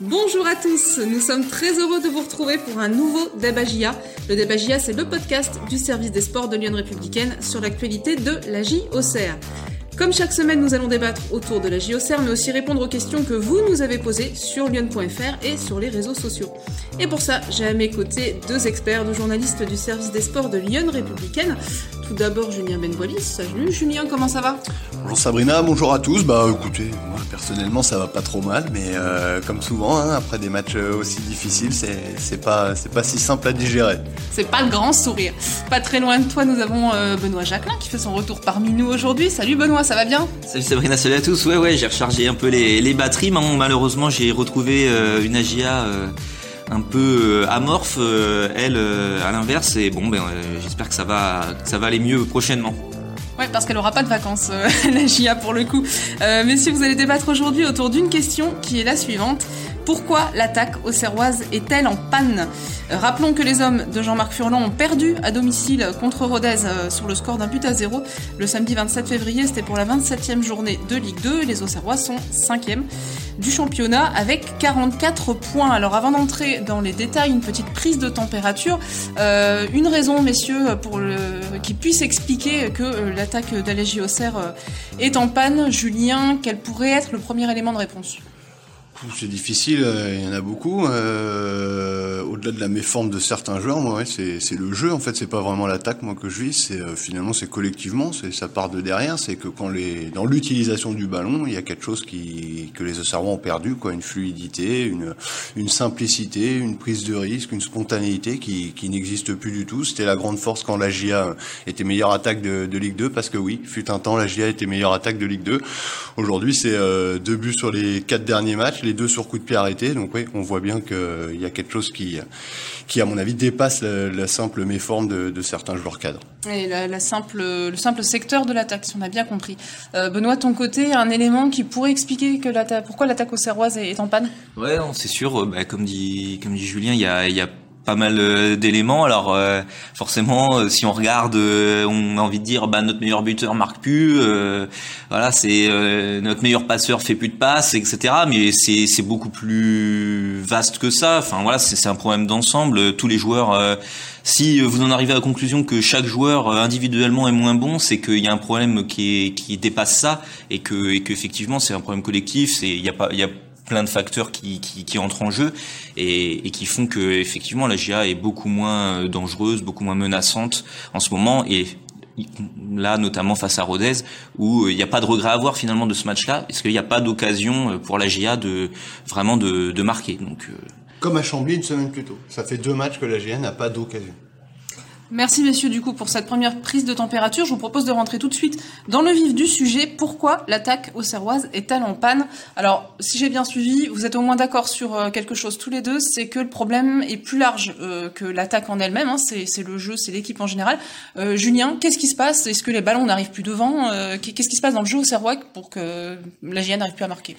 Bonjour à tous, nous sommes très heureux de vous retrouver pour un nouveau Debagia. Le Debagia, c'est le podcast du service des sports de Lyon Républicaine sur l'actualité de la JOCR. Comme chaque semaine, nous allons débattre autour de la JOCR, mais aussi répondre aux questions que vous nous avez posées sur lyon.fr et sur les réseaux sociaux. Et pour ça, j'ai à mes côtés deux experts, deux journalistes du service des sports de Lyon Républicaine. Tout d'abord, Julien Benboilis. Salut Julien, comment ça va? Bonjour Sabrina, bonjour à tous. Bah écoutez, moi personnellement ça va pas trop mal, mais euh, comme souvent, hein, après des matchs aussi difficiles, c'est pas, pas si simple à digérer. C'est pas le grand sourire. Pas très loin de toi, nous avons euh, Benoît Jacquelin qui fait son retour parmi nous aujourd'hui. Salut Benoît, ça va bien? Salut Sabrina, salut à tous. Ouais, ouais, j'ai rechargé un peu les, les batteries. Malheureusement, j'ai retrouvé euh, une AGA un peu euh, amorphe, euh, elle, euh, à l'inverse. Et bon, ben, j'espère que ça va, ça va aller mieux prochainement. Ouais, parce qu'elle aura pas de vacances, la GIA pour le coup. messieurs, vous allez débattre aujourd'hui autour d'une question qui est la suivante. Pourquoi l'attaque aux Serroises est-elle en panne Rappelons que les hommes de Jean-Marc Furlan ont perdu à domicile contre Rodez euh, sur le score d'un but à zéro le samedi 27 février. C'était pour la 27e journée de Ligue 2. Les Auxerrois sont 5e du championnat avec 44 points. Alors avant d'entrer dans les détails, une petite prise de température. Euh, une raison, messieurs, pour qui puisse expliquer que euh, l'attaque d'Alégie Auxerre est en panne. Julien, quel pourrait être le premier élément de réponse? C'est difficile, euh, il y en a beaucoup. Euh, au-delà de la méforme de certains joueurs, moi, ouais, c'est le jeu. En fait, c'est pas vraiment l'attaque, moi, que je vis. C'est euh, finalement, c'est collectivement, c'est ça part de derrière. C'est que quand les, dans l'utilisation du ballon, il y a quelque chose qui que les Auxerrois ont perdu, quoi, une fluidité, une, une simplicité, une prise de risque, une spontanéité qui, qui n'existe plus du tout. C'était la grande force quand la GIA était meilleure attaque de, de, Ligue 2, parce que oui, fut un temps, la GIA était meilleure attaque de Ligue 2. Aujourd'hui, c'est deux buts sur les quatre derniers matchs les deux sur coup de pied arrêtés. Donc oui, on voit bien qu'il y a quelque chose qui, qui à mon avis dépasse la, simple méforme de, certains joueurs cadres. Et la, simple, le simple secteur de l'attaque, si on a bien compris. Euh, Benoît, ton côté, un élément qui pourrait expliquer que pourquoi l'attaque aux Serroises est, en panne? Ouais, c'est sûr. Bah, comme dit comme dit Julien, il y a, y a pas mal euh, d'éléments. Alors euh, forcément, euh, si on regarde, on a envie de dire, bah notre meilleur buteur marque plus. voilà, c'est notre meilleur passeur fait plus de passes, etc. Mais c'est beaucoup plus vaste que ça. Enfin voilà, c'est un problème d'ensemble. Tous les joueurs. si vous en arrivez à la conclusion que chaque joueur individuellement est moins bon, c'est qu'il y a un problème qui, qui dépasse ça et que et qu'effectivement c'est un problème collectif. C'est il y a pas il y a plein de facteurs qui, qui, entrent en jeu et, qui font que effectivement la GIA est beaucoup moins euh, dangereuse, beaucoup moins menaçante en ce moment et là notamment face à Rodez où euh, il n'y a pas de regret à avoir finalement de ce match-là. Parce qu'il n'y a pas d'occasion euh, pour la GIA de vraiment de, de marquer? Donc comme à Chambly une semaine plus tôt. Ça fait deux matchs que la GIA n'a pas d'occasion Merci messieurs du coup pour cette première prise de température. Je vous propose de rentrer tout de suite dans le vif du sujet. Pourquoi l'attaque aux Serroises est-elle en panne? Alors, si j'ai bien suivi, vous êtes au moins d'accord sur euh, quelque chose tous les deux, c'est que le problème est plus large euh, que l'attaque en elle-même. Hein. c'est le jeu, c'est l'équipe en général. Euh, Julien, qu'est-ce qui se passe? Est-ce que les ballons n'arrivent plus devant? Qu'est-ce qui se passe dans le jeu aux Serrois pour que la GIA n'arrive plus à marquer?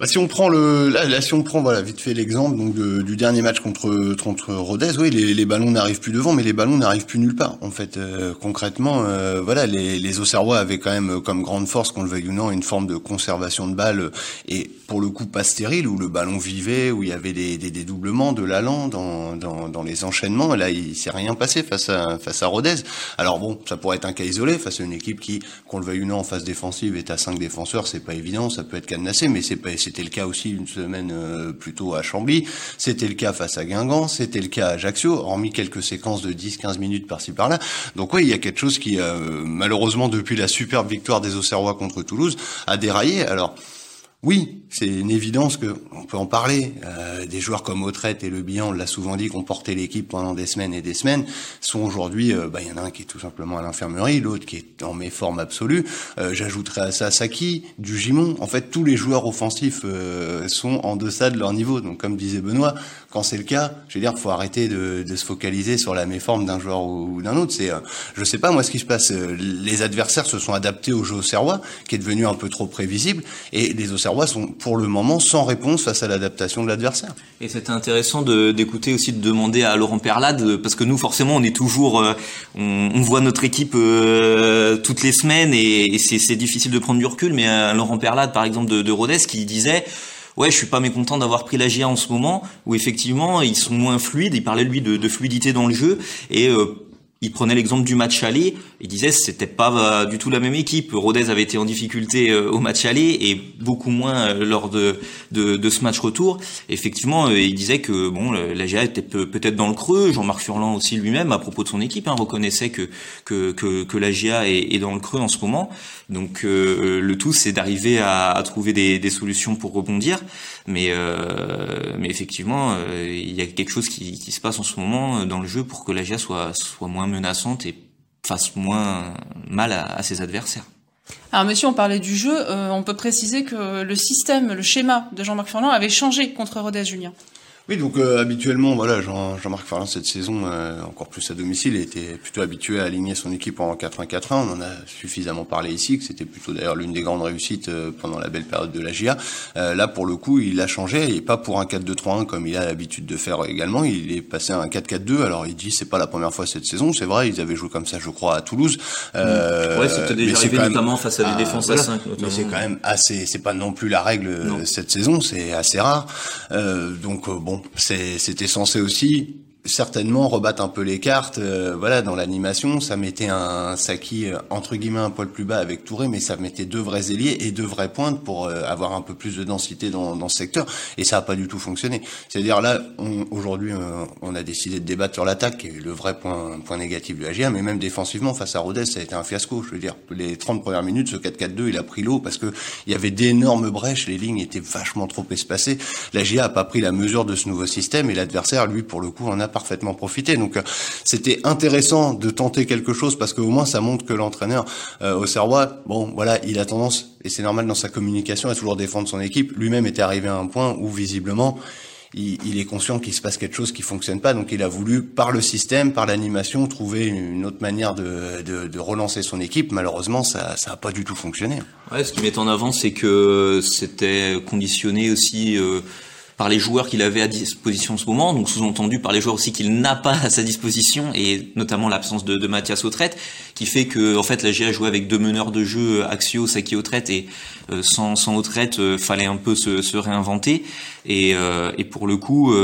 Bah, si on prend le, là, si on prend voilà vite fait l'exemple donc du dernier match contre contre Rodez, oui, les, les ballons n'arrivent plus devant, mais les ballons n'arrivent plus nulle part. En fait, euh, concrètement, euh, voilà, les, les Auxerrois avaient quand même comme grande force, qu'on le veuille ou non, une forme de conservation de balles et pour le coup pas stérile où le ballon vivait, où il y avait des, des dédoublements de l'allant dans, dans, dans les enchaînements. Là, il s'est rien passé face à face à Rodez. Alors bon, ça pourrait être un cas isolé face à une équipe qui, qu'on le veuille ou non, en phase défensive est à cinq défenseurs, c'est pas évident, ça peut être cadenassé, mais c'est pas c'était le cas aussi une semaine euh, plus tôt à Chambly. C'était le cas face à Guingamp. C'était le cas à Ajaccio, hormis quelques séquences de 10-15 minutes par-ci par-là. Donc oui, il y a quelque chose qui, euh, malheureusement, depuis la superbe victoire des Auxerrois contre Toulouse, a déraillé. Alors, oui, c'est une évidence que on peut en parler. Euh, des joueurs comme Autrette et Le Bihan, on l'a souvent dit, qu'on portait l'équipe pendant des semaines et des semaines, sont aujourd'hui, euh, bah, il y en a un qui est tout simplement à l'infirmerie, l'autre qui est en méforme absolue. Euh, J'ajouterais à ça Saki, du Gimon. En fait, tous les joueurs offensifs euh, sont en deçà de leur niveau. Donc, comme disait Benoît, quand c'est le cas, je veux dire, faut arrêter de, de se focaliser sur la méforme d'un joueur ou, d'un autre. C'est, je sais pas moi ce qui se passe. Les adversaires se sont adaptés au jeu au Serrois, qui est devenu un peu trop prévisible, et les Auxerrois sont pour le moment sans réponse face à l'adaptation de l'adversaire. Et c'était intéressant d'écouter aussi, de demander à Laurent Perlade, parce que nous forcément on est toujours, euh, on, voit notre équipe euh, toutes les semaines et, c'est difficile de prendre du recul, mais Laurent Perlade par exemple de, de Rodez qui disait ouais, je suis pas mécontent d'avoir pris la GIA en ce moment, où effectivement ils sont moins fluides. Il parlait lui de, de fluidité dans le jeu et il prenait l'exemple du match aller. Il disait c'était pas euh, du tout la même équipe. Rodez avait été en difficulté euh, au match aller et beaucoup moins euh, lors de, de, de ce match retour. Effectivement, il disait que bon, la GA était peut-être dans le creux. Jean-Marc Furlan aussi lui-même, à propos de son équipe, hein, reconnaissait que que, que, que la GA est, est, dans le creux en ce moment. Donc le tout, c'est d'arriver à, à, trouver des, des, solutions pour rebondir. Mais mais effectivement, il y a quelque chose qui, se passe en ce moment dans le jeu pour que la GA soit soit moins menaçante et fasse moins mal à, ses adversaires. Alors monsieur, on parlait du jeu, euh, on peut préciser que le système, le schéma de Jean-Marc Furlan avait changé contre Rodez Julien. Oui, donc euh, habituellement, voilà, Jean, Jean-Marc Ferrand cette saison, euh, encore plus à domicile, était plutôt habitué à aligner son équipe en 4-1-4-1. On en a suffisamment parlé ici, que c'était plutôt d'ailleurs l'une des grandes réussites euh, pendant la belle période de la GIA. là, pour le coup, il a changé et pas pour un 4-2-3-1 comme il a l'habitude de faire également. Il est passé à un 4-4-2. Alors il dit c'est pas la première fois cette saison, c'est vrai, ils avaient joué comme ça, je crois, à Toulouse. Euh, ouais, c'était déjà arrivé notamment face à des ah, défenses à 5. Mais c'est quand même assez, c'est pas non plus la règle cette saison, c'est assez rare. donc bon c'était censé aussi certainement rebattre un peu les cartes. Euh, voilà, dans l'animation, ça mettait un Saki euh, entre guillemets un poil plus bas avec Touré, mais ça mettait deux vrais ailiers et deux vraies pointes pour euh, avoir un peu plus de densité dans, dans ce secteur. Et ça a pas du tout fonctionné. C'est-à-dire là, aujourd'hui, on a décidé de débattre sur l'attaque, qui est le vrai point, point négatif du AGA, mais même défensivement face à Rodez, ça a été un fiasco. Je veux dire, les 30 premières minutes, ce 4-4-2, il a pris l'eau parce que il y avait d'énormes brèches, les lignes étaient vachement trop espacées. L'AGA a pas pris la mesure de ce nouveau système et l'adversaire, lui, pour le coup, en a parfaitement profité. Donc euh, c'était intéressant de tenter quelque chose parce qu'au moins ça montre que l'entraîneur euh, au Serrois, bon voilà, il a tendance et c'est normal dans sa communication à toujours défendre son équipe. Lui-même était arrivé à un point où visiblement il, est conscient qu'il se passe quelque chose qui fonctionne pas, donc il a voulu, par le système, par l'animation, trouver une autre manière de, de, relancer son équipe. Malheureusement, ça n'a pas du tout fonctionné. Ouais, ce qui met en avant, c'est que c'était conditionné aussi. Euh par les joueurs qu'il avait à disposition en ce moment, donc sous-entendu par les joueurs aussi qu'il n'a pas à sa disposition, et notamment l'absence de, de Mathias Autrette, qui fait que en fait la GA jouait avec deux meneurs de jeu, Axio, Saki Autrette, et euh, sans, sans Autrette, euh, fallait un peu se, se réinventer. Et, euh, et, pour le coup,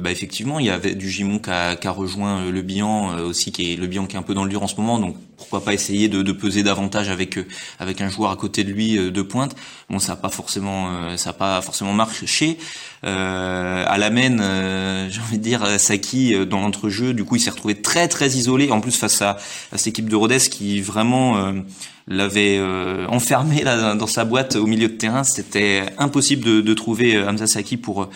bah effectivement, il y avait du Gimon qui a, qui a rejoint le Bihan aussi, qui est le Bihan qui est un peu dans le dur en ce moment, donc pourquoi pas essayer de, de peser davantage avec avec un joueur à côté de lui de pointe. Bon, ça n'a pas forcément ça a pas forcément marché. Euh, à la main, euh, j'ai envie de dire, Saki euh, dans l'entrejeu, du coup il s'est retrouvé très très isolé, en plus face à, à cette équipe de Rodez qui vraiment euh, l'avait enfermé là dans sa boîte au milieu de terrain. C'était impossible de, de trouver Hamza Saki pour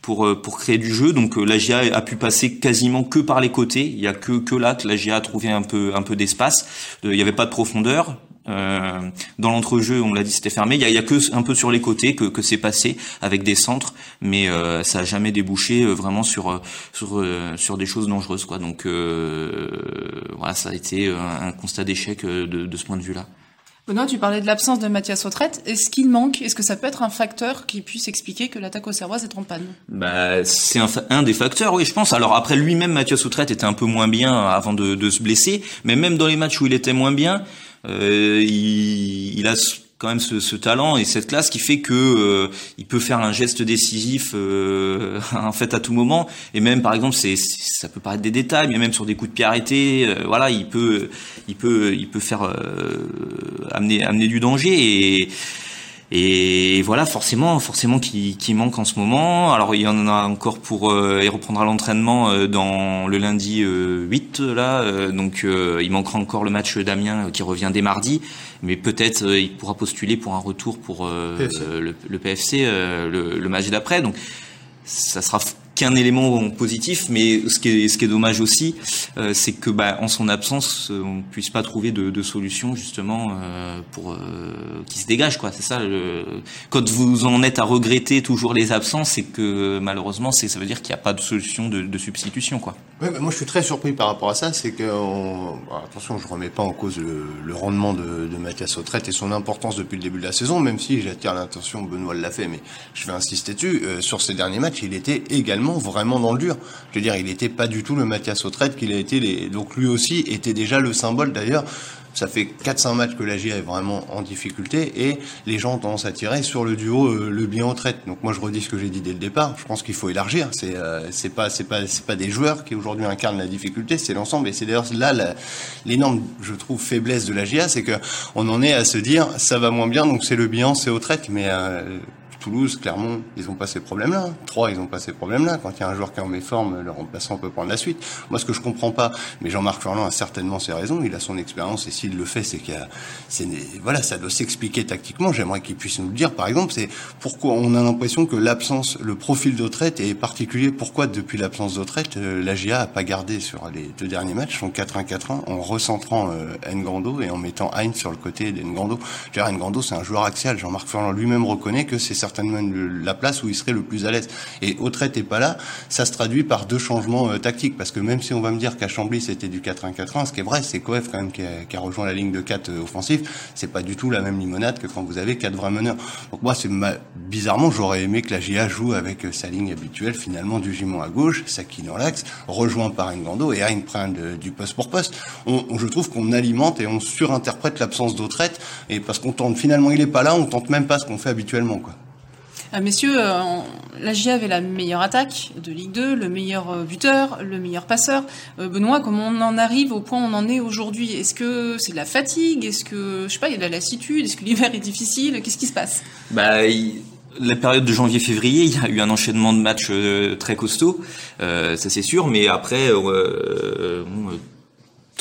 pour pour créer du jeu. Donc la GIA a pu passer quasiment que par les côtés. Il y a que que là que la GIA a trouvé un peu un peu d'espace. Il n'y avait pas de profondeur. Euh, dans l'entrejeu, on l'a dit, c'était fermé. Il y y a, que un peu sur les côtés que, que c'est passé avec des centres, mais euh, ça a jamais débouché euh, vraiment sur euh, sur euh, sur des choses dangereuses, quoi. Donc voilà, ça a été un, constat d'échec de, de ce point de vue-là. Benoît, tu parlais de l'absence de Mathias Autrette. Est-ce qu'il manque Est-ce que ça peut être un facteur qui puisse expliquer que l'attaque au Serrois est en panne? Bah, c'est un, un, des facteurs, oui, je pense. Alors après, lui-même, Mathias Autrette était un peu moins bien avant de, de, se blesser, mais même dans les matchs où il était moins bien, il, il, a quand même ce, ce, talent et cette classe qui fait que euh, il peut faire un geste décisif euh, en fait à tout moment. Et même par exemple c'est ça peut paraître des détails mais même sur des coups de pied arrêtés euh, voilà il peut il peut il peut faire euh, amener amener du danger. Et et voilà, forcément, forcément qui, qui manque en ce moment. Alors il y en a encore pour, euh, il reprendra l'entraînement euh, dans le lundi 8 euh, là, donc il manquera encore le match d'Amiens qui revient dès mardi, mais peut-être il pourra postuler pour un retour pour Le, le, PFC le, le match d'après. Donc ça sera qu'un élément positif, mais ce qui est, dommage aussi, euh, c'est que bah, en son absence, euh, on ne puisse pas trouver de, solution justement euh, pour qui se dégage quoi. C'est ça. Quand vous en êtes à regretter toujours les absences, c'est que malheureusement, c'est ça veut dire qu'il n'y a pas de solution de, substitution quoi. Moi je suis très surpris par rapport à ça, c'est que on... attention, je remets pas en cause le, rendement de, de Mathias Autrette et son importance depuis le début de la saison, même si j'attire l'intention, Benoît l'a fait, mais je vais insister dessus. sur ces derniers matchs, il était également vraiment dans le dur. Je veux dire, il n'était pas du tout le Mathias Autrette qu'il a été. Les... Donc lui aussi était déjà le symbole d'ailleurs Ça fait 4-5 matchs que la GIA est vraiment en difficulté et les gens ont tendance à tirer sur le duo euh, le bien en traite. Donc moi je redis ce que j'ai dit dès le départ. Je pense qu'il faut élargir. C'est euh, pas c'est pas c'est pas des joueurs qui aujourd'hui incarnent la difficulté, c'est l'ensemble. Et c'est d'ailleurs là l'énorme je trouve faiblesse de la GIA, c'est que on en est à se dire ça va moins bien donc c'est le bilan, c'est au traite. Mais euh, Toulouse, Clermont, ils ont pas ces problèmes-là. Trois, ils ont pas ces problèmes-là. Quand il y a un joueur qui est en méforme, le remplaçant peut prendre la suite. Moi, ce que je comprends pas, mais Jean-Marc Furlan a certainement ses raisons. Il a son expérience et s'il le fait, c'est qu'il a, voilà, ça doit s'expliquer tactiquement. J'aimerais qu'il puisse nous le dire. Par exemple, c'est pourquoi on a l'impression que l'absence, le profil d'Autrette est particulier. Pourquoi depuis l'absence d'Autrette, euh, la GIA a pas gardé sur les deux derniers matchs son 4-1-4-1 en recentrant euh, N'Grando et en mettant Heinz sur le côté d'Ngrando. N'Grando, c'est un joueur axial. Jean-Marc Furlan lui-même reconnaît que c'est la place où il serait le plus à l'aise. Et Autrette est pas là, ça se traduit par deux changements euh, tactiques, parce que même si on va me dire qu'à Chambly c'était du 4-1-4-1, ce qui est vrai, c'est Coef quand même qui a, rejoint la ligne de 4 euh, offensif, c'est pas du tout la même limonade que quand vous avez quatre vrais meneurs. Donc moi, c'est bizarrement, j'aurais aimé que la GIA joue avec euh, sa ligne habituelle, finalement du Gimon à gauche, Saki dans l'axe, rejoint par Ngando et Hein prenne du poste pour poste. On, je trouve qu'on alimente et on surinterprète l'absence d'Autrette, et parce qu'on tente finalement, il est pas là, on tente même pas ce qu'on fait habituellement, quoi. Euh, messieurs, euh, la GIA avait la meilleure attaque de Ligue 2, le meilleur euh, buteur, le meilleur passeur. Benoît, comment on en arrive au point où on en est aujourd'hui? Est-ce que c'est de la fatigue? Est-ce que, je sais pas, il y a de la lassitude? Est-ce que l'hiver est difficile? Qu'est-ce qui se passe? Bah, la période de janvier-février, il y a eu un enchaînement de matchs très costaud, ça c'est sûr, mais après,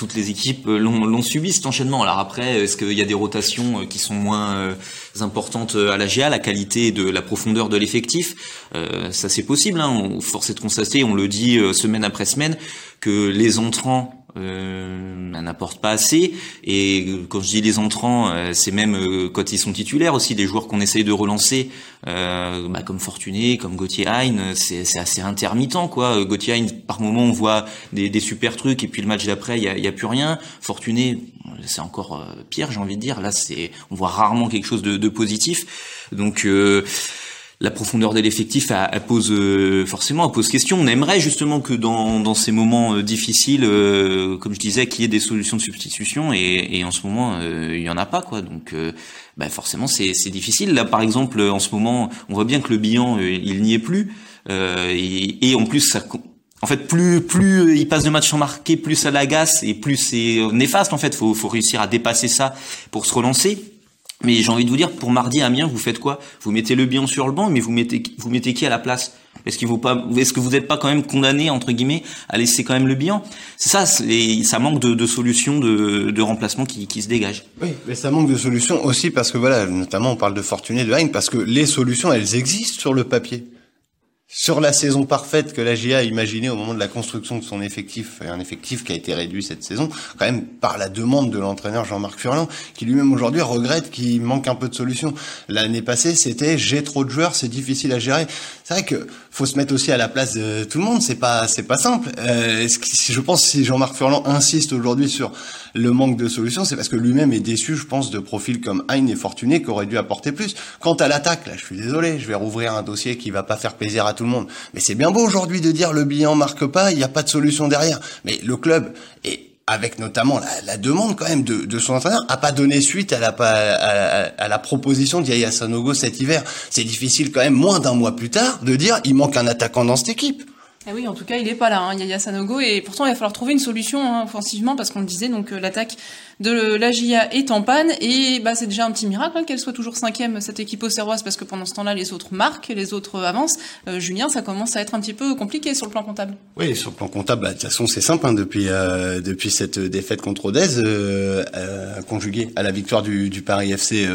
toutes les équipes l'ont subi cet enchaînement. Alors après, est-ce qu'il y a des rotations qui sont moins euh, importantes à la GA, la qualité de la profondeur de l'effectif? Euh, Ça c'est possible. Hein. Force est de constater, on le dit euh, semaine après semaine, que les entrants euh, n'apporte pas assez. Et quand je dis les entrants, euh, c'est même euh, quand ils sont titulaires aussi, des joueurs qu'on essaye de relancer, euh, bah, comme Fortuné, comme Gauthier Hein, c'est assez intermittent quoi. Gauthier Hein, par moment on voit des, des super trucs et puis le match d'après il y a, a, plus rien. Fortuné, c'est encore pire, j'ai envie de dire. Là, c'est on voit rarement quelque chose de, de positif. Donc la profondeur de l'effectif elle, pose euh, forcément pose question. On aimerait justement que dans, dans ces moments euh, difficiles, euh, comme je disais, qu'il y ait des solutions de substitution et, et en ce moment il y en a pas quoi. Donc bah forcément c'est difficile. Là par exemple en ce moment on voit bien que le bilan il n'y est plus et, et, en plus ça en fait, plus plus il passe de matchs sans marquer, plus ça l'agace et plus c'est néfaste. En fait, faut faut réussir à dépasser ça pour se relancer. Mais j'ai envie de vous dire, pour mardi à Amiens, vous faites quoi? Vous mettez le bilan sur le banc, mais vous mettez vous mettez qui à la place? Est-ce qu'il faut pas Est-ce que vous n'êtes pas quand même condamné entre guillemets à laisser quand même le bilan C'est ça, et ça manque de, de solutions de, de remplacement qui, qui se dégagent. Oui, mais ça manque de solutions aussi parce que voilà, notamment on parle de Fortuné, de Hein, parce que les solutions elles existent sur le papier sur la saison parfaite que la GIA a imaginée au moment de la construction de son effectif, un effectif qui a été réduit cette saison, quand même par la demande de l'entraîneur Jean-Marc Furlan, qui lui-même aujourd'hui regrette qu'il manque un peu de solutions. L'année passée, c'était j'ai trop de joueurs, c'est difficile à gérer. C'est vrai que faut se mettre aussi à la place de tout le monde, c'est pas c'est pas simple. Euh, je pense si Jean-Marc Furlan insiste aujourd'hui sur le manque de solutions, c'est parce que lui-même est déçu, je pense, de profils comme Hein et Fortuné qui auraient dû apporter plus. Quant à l'attaque, là, je suis désolé, je vais rouvrir un dossier qui va pas faire plaisir à tout Mais c'est bien beau aujourd'hui de dire le bilan marque pas, il n'y a pas de solution derrière. Mais le club est avec notamment la, demande quand même de, son entraîneur, a pas donné suite à la, à, la proposition d'Yaya Sanogo cet hiver. C'est difficile quand même, moins d'un mois plus tard, de dire il manque un attaquant dans cette équipe. Eh oui, en tout cas, il est pas là, hein, Yaya Sanogo, et pourtant il va falloir trouver une solution hein, offensivement parce qu'on le disait, donc euh, l'attaque de la GIA est en panne et bah c'est déjà un petit miracle hein, qu'elle soit toujours cinquième cette équipe auxerroise parce que pendant ce temps-là les autres marquent, les autres avancent. Euh, Julien, ça commence à être un petit peu compliqué sur le plan comptable. Oui, sur le plan comptable, bah, de toute façon c'est simple hein, depuis euh, depuis cette défaite contre Odez, euh, conjuguée à la victoire du, du Paris FC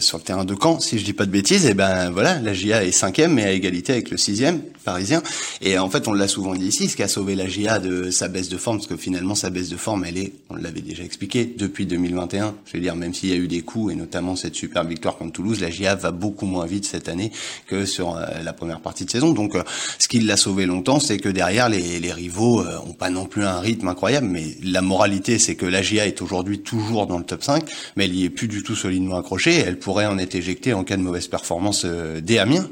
sur le terrain de Caen, si je dis pas de bêtises, et ben voilà, la GIA est cinquième mais à égalité avec le sixième parisien. Et en fait, on l'a souvent dit ici, ce qui a sauvé la GIA de sa baisse de forme, parce que finalement sa baisse de forme, elle est, on l'avait déjà expliqué, depuis 2021. Je veux dire, même s'il y a eu des coups, et notamment cette super victoire contre Toulouse, la GIA va beaucoup moins vite cette année que sur euh, la première partie de saison. Donc, euh, ce qui l'a sauvé longtemps, c'est que derrière, les, les rivaux euh, ont pas non plus un rythme incroyable, mais la moralité, c'est que la GIA est aujourd'hui toujours dans le top 5, mais elle y est plus du tout solidement accrochée. Elle pourrait en être éjectée en cas de mauvaise performance des Amiens.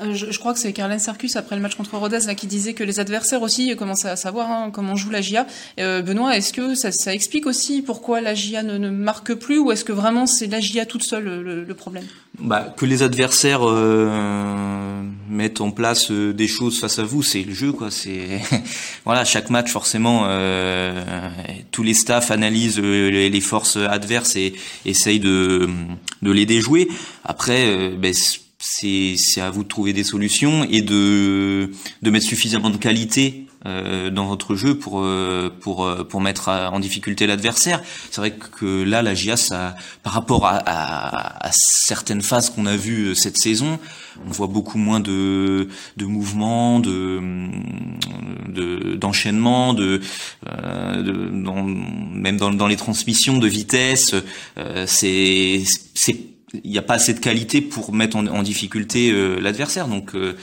Euh, je, crois que c'est Carlen Sarkus après le match contre Rodez là, qui disait que les adversaires aussi commençaient à savoir hein, comment joue la GIA. Euh, Benoît, est-ce que ça, ça, explique aussi pourquoi la GIA ne, ne marque plus ou est-ce que vraiment c'est la GIA toute seule le, le problème? Bah, Que les adversaires euh, mettent en place euh, des choses face à vous, c'est le jeu. quoi. C'est voilà, chaque match forcément, euh, tous les staffs analysent les, les, forces adverses et essayent de, de les déjouer. Après, ben, c'est à vous de trouver des solutions et de, de mettre suffisamment de qualité euh, dans votre jeu pour euh, pour euh, pour mettre en difficulté l'adversaire. C'est vrai que là la GIA ça par rapport à, à, à certaines phases qu'on a vues cette saison, on voit beaucoup moins de de mouvements, de d'enchaînement, de, de, dans, même dans, dans les transmissions de vitesse, c'est c'est il n'y a pas assez de qualité pour mettre en, difficulté euh, l'adversaire. Donc euh,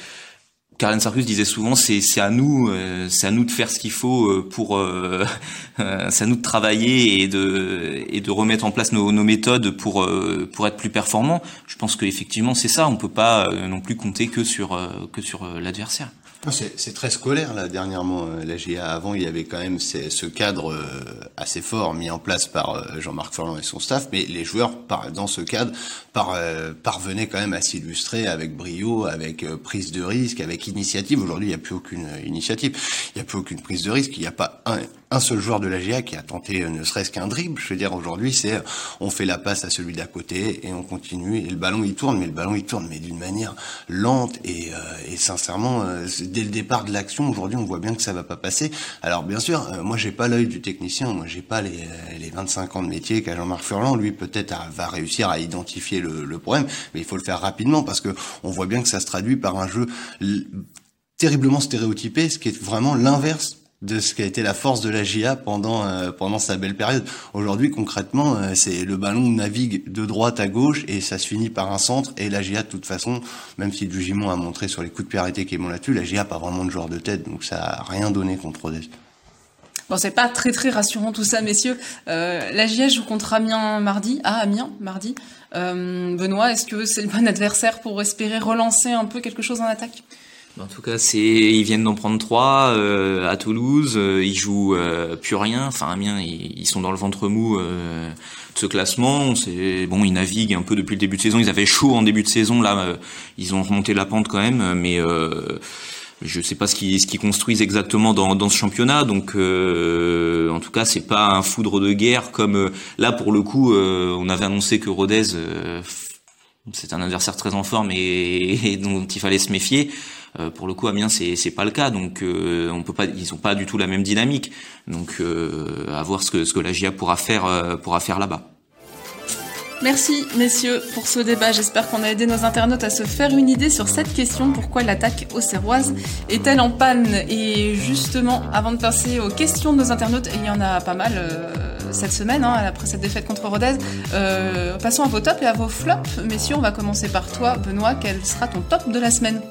Karen Sarkus disait souvent c'est à nous euh, c'est à nous de faire ce qu'il faut pour c'est à nous de travailler et de et de remettre en place nos, nos méthodes pour pour être plus performants. Je pense qu'effectivement c'est ça. On peut pas non plus compter que sur que sur l'adversaire. C'est très scolaire là dernièrement euh, la GA. Avant il y avait quand même ce cadre euh, assez fort mis en place par euh, Jean-Marc Furlan et son staff, mais les joueurs dans ce cadre parvenaient quand même à s'illustrer avec brio, avec prise de risque, avec initiative. Aujourd'hui il n'y a plus aucune initiative, il n'y a plus aucune prise de risque, il n'y a pas un, un seul joueur de la GA qui a tenté ne serait-ce qu'un dribble. Je veux dire, aujourd'hui, c'est on fait la passe à celui d'à côté et on continue et le ballon il tourne, mais le ballon il tourne mais d'une manière lente et, et sincèrement dès le départ de l'action, aujourd'hui, on voit bien que ça va pas passer. Alors bien sûr, euh, moi j'ai pas l'œil du technicien, moi j'ai pas les, les 25 ans de métier qu'a Jean-Marc Furlan. Lui peut-être va réussir à identifier le, le, problème, mais il faut le faire rapidement parce que on voit bien que ça se traduit par un jeu terriblement stéréotypé, ce qui est vraiment l'inverse de ce qui a été la force de la GIA pendant euh, pendant sa belle période. Aujourd'hui, concrètement, euh, c'est le ballon navigue de droite à gauche et ça se finit par un centre. Et la GIA, de toute façon, même si Dugimon a montré sur les coups de pied arrêtés qui est bon là-dessus, la GIA pas vraiment de joueur de tête, donc ça a rien donné contre Rodez. Bon, c'est pas très très rassurant tout ça, messieurs. Euh, la GIA joue contre Amiens mardi. Ah, Amiens mardi. Benoît, est-ce que c'est le bon adversaire pour espérer relancer un peu quelque chose en attaque? En tout cas, c'est ils viennent d'en prendre trois euh, à Toulouse. Euh, ils jouent euh, plus rien. Enfin, Amiens, ils, ils, sont dans le ventre mou euh, de ce classement. C'est bon, ils naviguent un peu depuis le début de saison. Ils avaient chaud en début de saison. Là, ils ont remonté la pente quand même, mais je sais pas ce qu'ils qu'ils construisent exactement dans, dans ce championnat. Donc, en tout cas, c'est pas un foudre de guerre comme là pour le coup. on avait annoncé que Rodez c'est un adversaire très en forme et, et dont il fallait se méfier. Euh, pour le coup, Amiens, c'est c'est pas le cas. Donc, euh, on peut pas, ils ont pas du tout la même dynamique. Donc, euh, à voir ce que ce que la GIA pourra faire pourra faire là-bas. Merci messieurs pour ce débat. J'espère qu'on a aidé nos internautes à se faire une idée sur cette question pourquoi l'attaque auxerroise est-elle en panne? Et justement, avant de passer aux questions de nos internautes, il y en a pas mal cette semaine, hein, après cette défaite contre Rodez, euh, passons à vos tops et à vos flops. Messieurs, on va commencer par toi, Benoît. Quel sera ton top de la semaine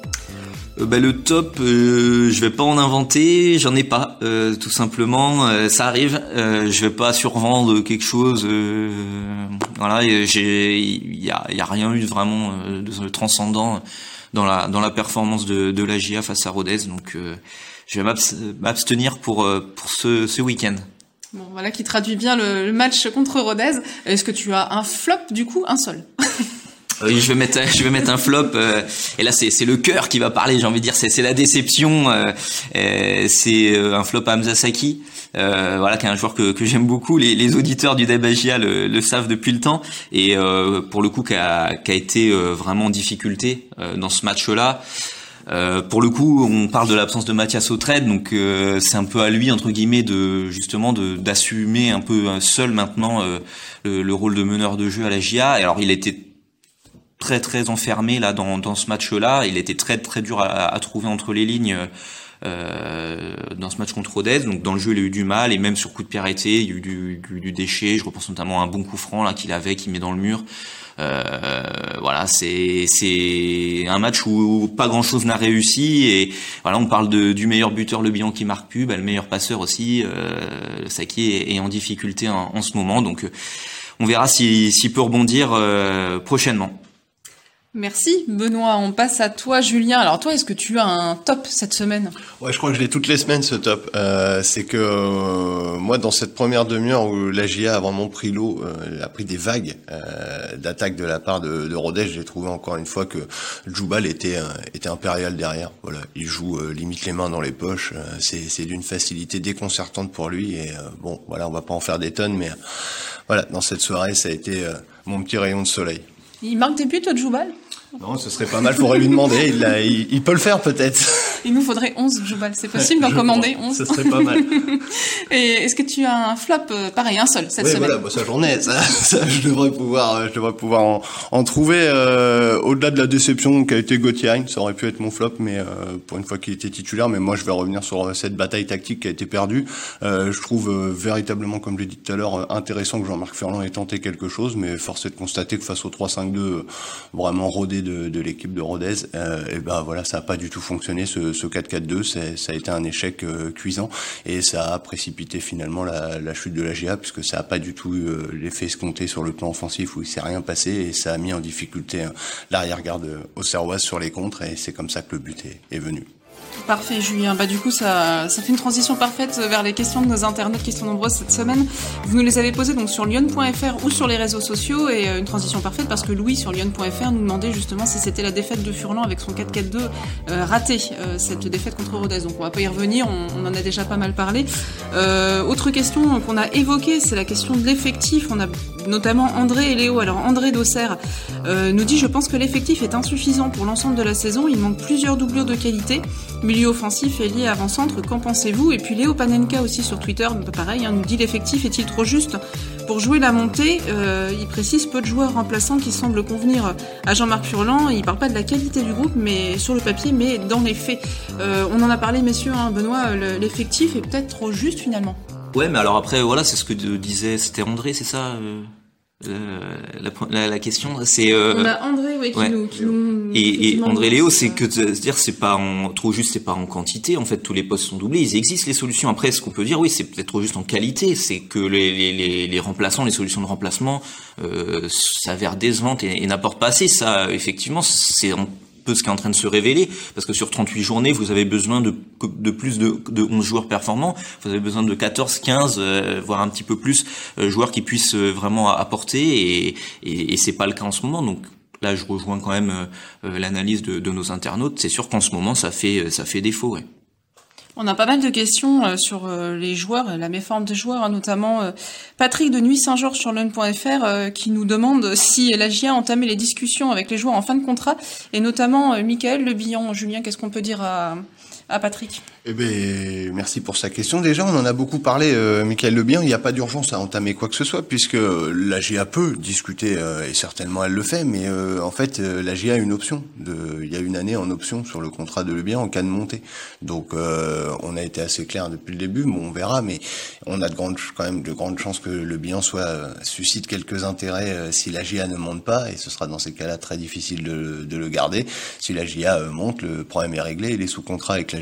euh, bah, le top, euh, je vais pas en inventer, j'en ai pas, euh, tout simplement. Ça arrive, je vais pas survendre quelque chose. voilà, il y a, rien eu vraiment de transcendant dans la performance de, de la GIA face à Rodez, donc je vais m'abstenir pour ce week-end. Bon, voilà qui traduit bien le, le match contre Rodez. Est-ce que tu as un flop du coup, un seul? Oui, je vais mettre, je vais mettre un flop. Euh, et là, c'est, c'est le cœur qui va parler. J'ai envie de dire, c'est, c'est la déception. Euh, euh c'est euh, un flop à Hamza Saki, voilà, qui est un joueur que, que j'aime beaucoup. Les, les auditeurs du Dabagia le, le, savent depuis le temps. Et pour le coup, qui a, qui a été vraiment en difficulté dans ce match-là. Euh, pour le coup, on parle de l'absence de Mathias Autrede, donc euh, c'est un peu à lui entre guillemets de justement d'assumer un peu seul maintenant euh, le, le, rôle de meneur de jeu à la GIA. Et alors il était très très enfermé là dans, dans ce match-là. Il était très très dur à, à trouver entre les lignes euh, dans ce match contre Rodez. Donc dans le jeu, il a eu du mal et même sur coup de pied arrêté, il y a eu du, du, du déchet. Je repense notamment à un bon coup franc là qu'il avait, qu'il met dans le mur. Euh, voilà, c'est c'est un match où pas grand chose n'a réussi et voilà, on parle du meilleur buteur, le bilan qui marque plus, bah, le meilleur passeur aussi, euh, Saki est, en difficulté en, ce moment, donc on verra s'il si, peut rebondir euh, prochainement. Merci Benoît, on passe à toi Julien. Alors toi, est-ce que tu as un top cette semaine? Ouais, je crois que je l'ai toutes les semaines ce top. Euh, c'est que euh, moi, dans cette première demi-heure où la GIA a vraiment pris l'eau, euh, a pris des vagues euh, d'attaque de la part de, de Rodez, j'ai trouvé encore une fois que Djoubal était était impérial derrière. Voilà, il joue limite les mains dans les poches. c'est c'est d'une facilité déconcertante pour lui. Et bon, voilà, on va pas en faire des tonnes, mais voilà, dans cette soirée, ça a été mon petit rayon de soleil. Il marque des buts, Djoubal? Non, ce serait pas mal, faudrait lui demander. Il, il, peut le faire peut-être. Il nous faudrait 11 Joubal, c'est possible d'en commander 11 Ce serait pas mal. Et est-ce que tu as un flop euh, pareil, un seul cette oui, semaine voilà, bah, ça j'en ai, ça, ça, je devrais pouvoir, euh, je devrais pouvoir en, en trouver. Euh, Au-delà de la déception qu'a été Gauthier ça aurait pu être mon flop, mais euh, pour une fois qu'il était titulaire. Mais moi, je vais revenir sur euh, cette bataille tactique qui a été perdue. je trouve véritablement, comme je l'ai dit tout à l'heure, intéressant que Jean-Marc Ferland ait tenté quelque chose, mais force est de constater que face au 3-5-2 vraiment rodé de, de l'équipe de Rodez, et ben voilà, ça n'a pas du tout fonctionné ce, ce 4-4-2 ça a été un échec euh, cuisant et ça a précipité finalement la, chute de la GA puisque ça n'a pas du tout eu euh, l'effet escompté sur le plan offensif où il s'est rien passé et ça a mis en difficulté hein, l'arrière-garde au Serroise sur les contres et c'est comme ça que le but est venu. Parfait, Julien. Bah, du coup, ça, fait une transition parfaite vers les questions de nos internautes qui sont nombreuses cette semaine. Vous nous les avez posées donc sur lyon.fr ou sur les réseaux sociaux et euh, une transition parfaite parce que Louis sur lyon.fr nous demandait justement si c'était la défaite de Furlan avec son 4-4-2 euh, raté, euh, cette défaite contre Rodez. Donc on va pas y revenir, on, en a déjà pas mal parlé. autre question qu'on a évoquée, c'est la question de l'effectif. On a notamment André et Léo. Alors André Dosser nous dit je pense que l'effectif est insuffisant pour l'ensemble de la saison. Il manque plusieurs doublures de qualité. Milieu offensif, lié avant-centre, qu'en pensez-vous? Et puis Léo Panenka aussi sur Twitter, pareil, hein, nous dit l'effectif est-il trop juste? Pour jouer la montée euh, Il précise peu de joueurs remplaçants qui semblent convenir à Jean-Marc Furlan. Il parle pas de la qualité du groupe, mais sur le papier, mais dans les faits. Euh, on en a parlé, messieurs, hein, Benoît, l'effectif est peut-être trop juste finalement. Ouais, mais alors après, voilà, c'est ce que disait, c'était André, c'est ça euh euh, la, la, question, c'est. Euh, on a André, oui, qui, Nous, qui nous, Et, et André Léo, c'est que dire, c'est pas en trop juste, c'est pas en quantité. En fait, tous les postes sont doublés. Ils existent les solutions. Après, ce qu'on peut dire, oui, c'est peut-être trop juste en qualité. C'est que les, les, les, remplaçants, les solutions de remplacement, euh, s'avèrent décevantes et, et n'apportent pas assez. Ça, effectivement, c'est peu ce qui est en train de se révéler, parce que sur 38 journées, vous avez besoin de, de plus de, de 11 joueurs performants, vous avez besoin de 14, 15, euh, voire un petit peu plus, euh, joueurs qui puissent euh, vraiment apporter, et, et, et c'est pas le cas en ce moment. Donc là, je rejoins quand même l'analyse de, de, nos internautes. C'est sûr qu'en ce moment, ça fait ça fait défaut. Ouais. On a pas mal de questions euh, sur euh, les joueurs, la méforme des joueurs, hein, notamment euh, Patrick de Nuit Saint-Georges sur l'un.fr qui nous demande si la GIA a entamé les discussions avec les joueurs en fin de contrat, et notamment Michael Le Billon. Julien, qu'est-ce qu'on peut dire à, à Patrick eh ben, merci pour sa question. Déjà, on en a beaucoup parlé, euh, Michael Lebien. Il n'y a pas d'urgence à entamer quoi que ce soit, puisque la GA peut discuter, euh, et certainement elle le fait, mais euh, en fait, euh, la GA a une option. Il y a une année en option sur le contrat de Lebien en cas de montée. Donc, on a été assez clair depuis le début, bon, on verra, mais on a de grandes, quand même de grandes chances que le bien soit suscite quelques intérêts si la GA ne monte pas, et ce sera dans ces cas-là très difficile de, de, le garder. Si la GA monte, le problème est réglé, il est sous contrat avec la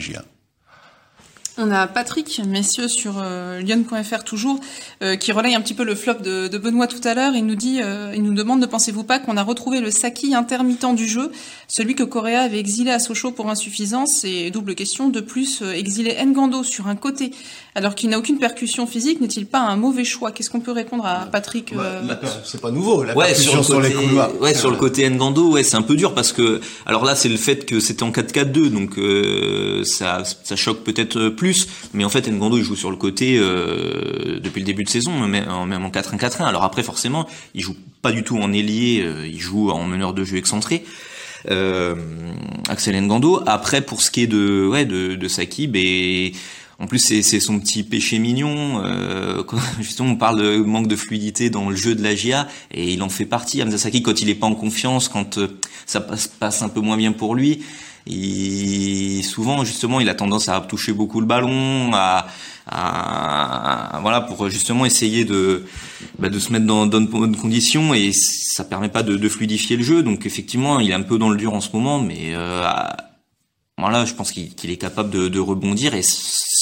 On a Patrick, messieurs, sur euh, lyon.fr toujours, euh, qui relaye un petit peu le flop de, Benoît tout à l'heure. Il nous dit, euh, il nous demande, ne pensez-vous pas qu'on a retrouvé le Saki intermittent du jeu, celui que Correa avait exilé à Sochaux pour insuffisance Et double question, de plus, exilé Ngando sur un côté, alors qu'il n'a aucune percussion physique, n'est-il pas un mauvais choix? Qu'est-ce qu'on peut répondre à Patrick euh, C'est pas nouveau, la ouais, percussion sur, les couloirs. Ouais, sur le côté Ngando, ouais, c'est un peu dur parce que, alors là, c'est le fait que c'était en 4-4-2, donc ça, ça choque peut-être plus mais en fait, Ngando, il joue sur le côté euh, depuis le début de saison, même en 4-1-4-1. Alors après, forcément, il joue pas du tout en ailier, euh, il joue en meneur de jeu excentré. Euh, Axel Ngando. Après, pour ce qui est de, ouais, de, de Saki, ben, en plus, c'est son petit péché mignon. Euh, justement, on parle de manque de fluidité dans le jeu de la GIA, et il en fait partie. Hamza Saki, quand il est pas en confiance, quand euh, ça passe, passe un peu moins bien pour lui, il, souvent, justement, il a tendance à toucher beaucoup le ballon, à, voilà, pour justement essayer de, bah, de se mettre dans, de bonnes conditions et ça permet pas de, fluidifier le jeu. Donc effectivement, il est un peu dans le dur en ce moment, mais euh, voilà, je pense qu'il est capable de, rebondir et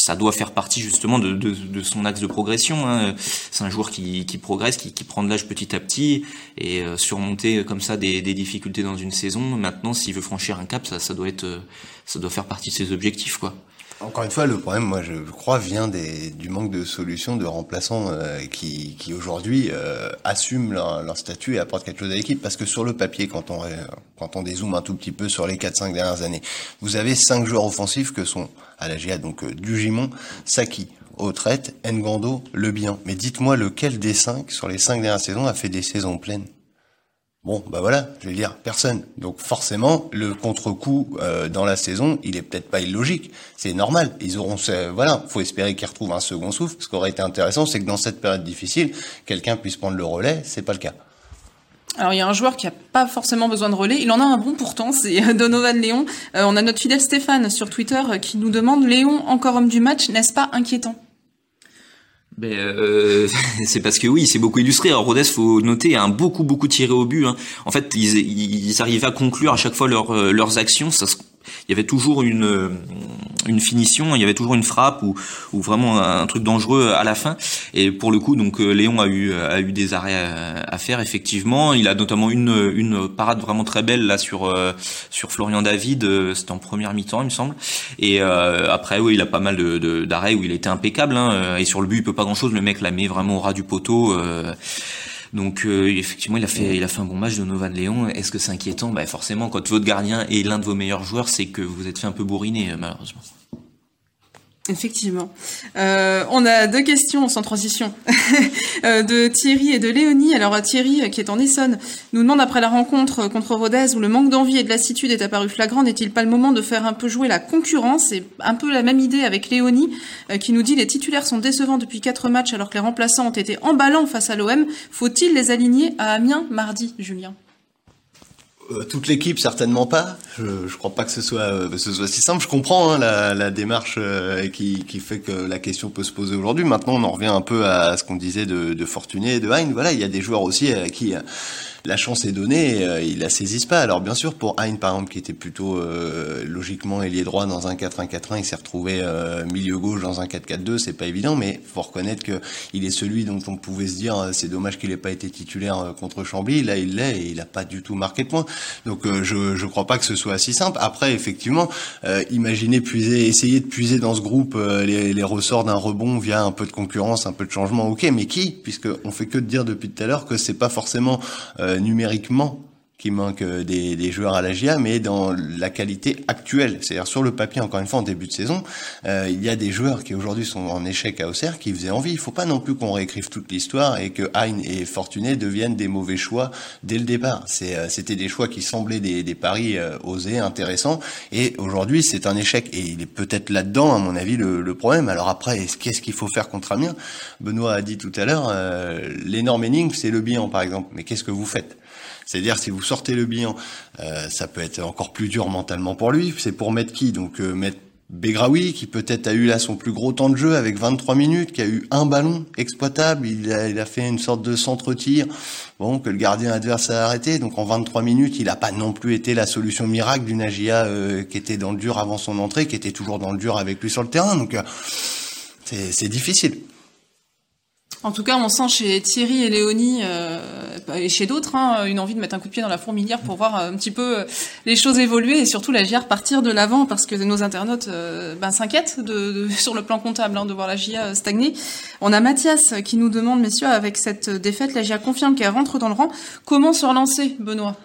ça doit faire partie justement de, son axe de progression. Hein. C'est un joueur qui, progresse, qui, prend de l'âge petit à petit et euh, surmonter comme ça des, difficultés dans une saison. Maintenant, s'il veut franchir un cap, ça, ça doit être, ça doit faire partie de ses objectifs, quoi. Encore une fois, le problème, moi, je crois, vient du manque de solutions de remplaçants euh, qui, aujourd'hui euh, assument leur, statut et apportent quelque chose à l'équipe. Parce que sur le papier, quand on, quand on dézoome un tout petit peu sur les 4-5 dernières années, vous avez cinq joueurs offensifs que sont à la GIA, donc euh, Dugimon, Saki, Autrette, Ngando, Le Bien. Mais dites-moi lequel des cinq, sur les cinq dernières saisons, a fait des saisons pleines? Bon, bah voilà, je vais dire personne. Donc forcément, le contre-coup euh, dans la saison, il est peut-être pas illogique. C'est normal. Ils auront, voilà, faut espérer qu'ils retrouvent un second souffle. Ce qui aurait été intéressant, c'est que dans cette période difficile, quelqu'un puisse prendre le relais. C'est pas le cas. Alors il y a un joueur qui a pas forcément besoin de relais, il en a un bon pourtant, c'est Donovan Léon. Euh, on a notre fidèle Stéphane sur Twitter qui nous demande Léon encore homme du match, n'est-ce pas inquiétant? Euh, c'est parce que oui, c'est beaucoup illustré. Alors Rodez, faut noter, a un beaucoup beaucoup tiré au but. Hein. En fait, ils, ils arrivaient à conclure à chaque fois euh, leurs actions. Il y avait toujours une euh, une finition, il y avait toujours une frappe ou, ou vraiment un truc dangereux à la fin. Et pour le coup, donc euh, Léon a eu a eu des arrêts à, faire effectivement. Il a notamment une une parade vraiment très belle là sur euh, sur Florian David. C'était en première mi-temps, il me semble. Et après, oui, il a pas mal de d'arrêts où il était impeccable. Hein, et sur le but, il peut pas grand chose. Le mec l'a mis vraiment au ras du poteau. Donc euh, effectivement, il a fait, un bon match de Novan Léon. Est-ce que c'est inquiétant? Bah, Forcément, quand votre gardien est l'un de vos meilleurs joueurs, c'est que vous êtes fait un peu bourriner, euh, malheureusement. Effectivement. Euh, on a deux questions sans transition euh, de Thierry et de Léonie. Alors Thierry, euh, qui est en Essonne, nous demande après la rencontre contre Rodez où le manque d'envie et de lassitude est apparu flagrant, n'est-il pas le moment de faire un peu jouer la concurrence C'est un peu la même idée avec Léonie, qui nous dit les titulaires sont décevants depuis quatre matchs alors que les remplaçants ont été emballants face à l'OM. Faut-il les aligner à Amiens mardi, Julien? Toute l'équipe certainement pas. Je, je crois pas que ce soit euh, ce soit si simple. Je comprends hein, la, la, démarche euh, qui, qui fait que la question peut se poser aujourd'hui. Maintenant, on en revient un peu à ce qu'on disait de, de Fortuné et de Hein. Voilà, il y a des joueurs aussi à qui la chance est donnée, euh, ils la saisissent pas. Alors bien sûr, pour Hein par exemple, qui était plutôt euh, logiquement ailier droit dans un 4-1-4-1, il s'est retrouvé euh, milieu gauche dans un 4-4-2, c'est pas évident, mais faut reconnaître que il est celui dont on pouvait se dire euh, c'est dommage qu'il ait pas été titulaire contre Chambly. Là, il l'est et il a pas du tout marqué de point. Donc je je crois pas que ce soit si simple. Après, effectivement, imaginez puiser, essayer de puiser dans ce groupe les, les ressorts d'un rebond via un peu de concurrence, un peu de changement. Ok, mais qui? Puisque on fait que de dire depuis tout à l'heure que c'est pas forcément numériquement qui manque euh, des, des, joueurs à la GIA, mais dans la qualité actuelle. C'est-à-dire sur le papier, encore une fois, en début de saison, euh, il y a des joueurs qui aujourd'hui sont en échec à Auxerre qui faisaient envie. Il faut pas non plus qu'on réécrive toute l'histoire et que Hein et Fortuné deviennent des mauvais choix dès le départ. Euh, c'était des choix qui semblaient des, des paris euh, osés, intéressants, et aujourd'hui c'est un échec. Et il est peut-être là-dedans, à mon avis, le, le problème. Alors après, qu'est-ce qu'il faut faire contre Amiens? Benoît a dit tout à l'heure, euh, l'énorme énigme, c'est le bilan, par exemple. Mais qu'est-ce que vous faites? C'est-à-dire si vous sortez le bilan, euh, ça peut être encore plus dur mentalement pour lui. C'est pour mettre qui? Donc euh, mettre Begraoui, qui peut-être a eu là son plus gros temps de jeu avec 23 minutes, qui a eu un ballon exploitable, il a, fait une sorte de centre-tir, bon, que le gardien adverse a arrêté, donc en 23 minutes, il n'a pas non plus été la solution miracle d'une Agia euh, qui était dans le dur avant son entrée, qui était toujours dans le dur avec lui sur le terrain, donc euh, c'est difficile. En tout cas, on sent chez Thierry et Léonie euh, et chez d'autres hein, une envie de mettre un coup de pied dans la fourmilière pour voir un petit peu euh, les choses évoluer et surtout la GIA partir de l'avant parce que nos internautes euh, ben, s'inquiètent sur le plan comptable hein, de voir la GIA stagner. On a Mathias qui nous demande, messieurs, avec cette défaite, la GIA confirme qu'elle rentre dans le rang. Comment se relancer, Benoît?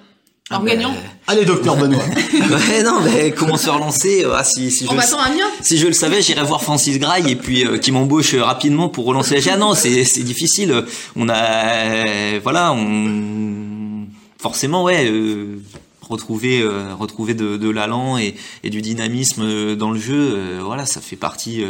En ah gagnant. Allez, docteur Benoît. ouais, non, mais comment se relancer ah, si, si, je, si je le savais, j'irais voir Francis Graille et puis euh, qui m'embauche rapidement pour relancer la GA. Non, c'est difficile. On a, euh, voilà, on forcément, ouais. Euh, retrouver euh, retrouver de, de l'allant et, et, du dynamisme dans le jeu voilà ça fait partie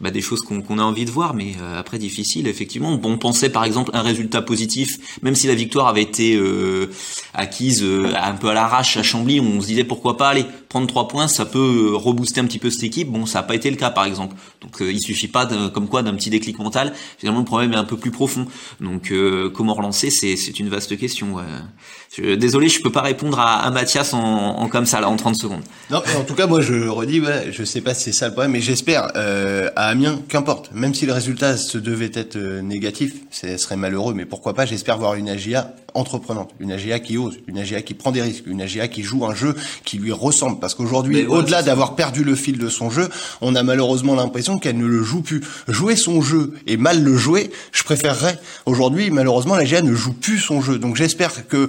bah, des choses qu'on a envie de voir, mais euh, après difficile, effectivement. On pensait par exemple un résultat positif, même si la victoire avait été euh, acquise euh, un peu à l'arrache à Chambly, on se disait pourquoi pas aller prendre trois points, ça peut rebooster un petit peu cette équipe. Bon, ça n'a pas été le cas par exemple. Donc il suffit pas comme quoi d'un petit déclic mental. Finalement, le problème est un peu plus profond. Donc comment relancer, c'est une vaste question. Je, désolé, je peux pas répondre à, à Mathias en, en, comme ça là en 30 secondes. Non, en tout cas, moi je redis, ouais, je sais pas si c'est ça le problème, mais j'espère. Euh, à Amiens, qu'importe. Même si le résultat se devait être euh, négatif, ce serait malheureux, mais pourquoi pas, j'espère voir une AGIA entreprenante, une AGIA qui ose, une AGIA qui prend des risques, une AGIA qui joue un jeu qui lui ressemble. Parce qu'aujourd'hui, au-delà d'avoir perdu le fil de son jeu, on a malheureusement l'impression qu'elle ne le joue plus. Jouer son jeu et mal le jouer, je préférerais. Aujourd'hui, malheureusement, l'AGIA ne joue plus son jeu. Donc j'espère que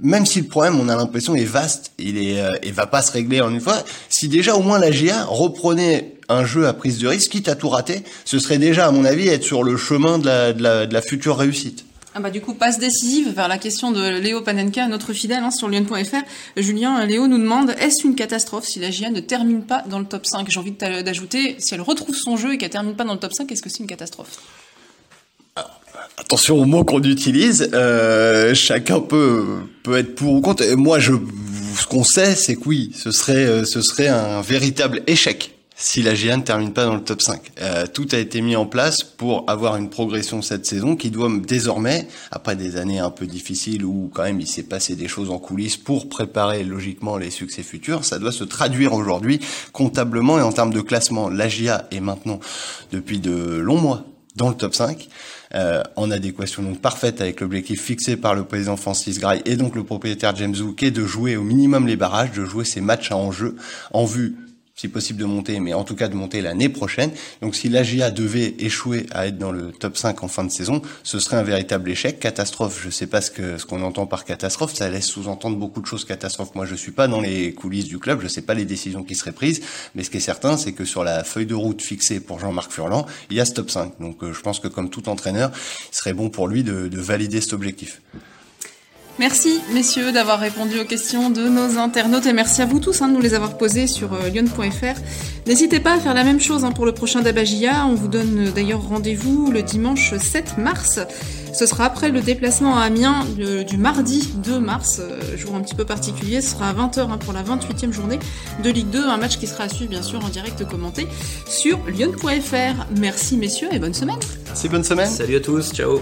même si le problème, on a l'impression, est vaste, il est, euh, va pas se régler en une fois. Si déjà au moins la GA reprenait un jeu à prise de risque, quitte à tout rater, ce serait déjà, à mon avis, être sur le chemin de la, future réussite. Ah bah du coup, passe décisive vers la question de Léo Panenka, notre fidèle hein, sur lyon.fr. Julien, Léo nous demande, est-ce une catastrophe si la GIA ne termine pas dans le top 5 J'ai envie d'ajouter, si elle retrouve son jeu et qu'elle termine pas dans le top 5, est-ce que c'est une catastrophe? Attention aux mots qu'on utilise. Euh, chacun peut peut être pour ou contre. moi, je, ce qu'on sait, c'est que oui, ce serait euh, ce serait un véritable échec si la GIA ne termine pas dans le top 5. Euh, tout a été mis en place pour avoir une progression cette saison qui doit désormais, après des années un peu difficiles où quand même il s'est passé des choses en coulisses pour préparer logiquement les succès futurs, ça doit se traduire aujourd'hui comptablement et en termes de classement. La GIA est maintenant depuis de longs mois dans le top 5, euh, en adéquation donc parfaite avec l'objectif fixé par le président Francis Gray et donc le propriétaire James Wu, qui de jouer au minimum les barrages, de jouer ces matchs à enjeu en vue si possible de monter, mais en tout cas de monter l'année prochaine. Donc si l'AGA devait échouer à être dans le top 5 en fin de saison, ce serait un véritable échec. Catastrophe, je sais pas ce que ce qu'on entend par catastrophe, ça laisse sous-entendre beaucoup de choses catastrophe. Moi je suis pas dans les coulisses du club, je sais pas les décisions qui seraient prises, mais ce qui est certain, c'est que sur la feuille de route fixée pour Jean-Marc Furlan, il y a ce top 5. Donc euh, je pense que comme tout entraîneur, il serait bon pour lui de, de valider cet objectif. Merci messieurs d'avoir répondu aux questions de nos internautes et merci à vous tous hein, de nous les avoir posées sur euh, lyon.fr. N'hésitez pas à faire la même chose hein, pour le prochain Dabagia. On vous donne euh, d'ailleurs rendez-vous le dimanche 7 mars. Ce sera après le déplacement à Amiens du mardi 2 mars, euh, jour un petit peu particulier. Ce sera à 20h hein, pour la 28e journée de Ligue 2, un match qui sera à suivre bien sûr en direct commenté sur lyon.fr. Merci messieurs et bonne semaine. Merci, bonne semaine. Salut à tous, ciao.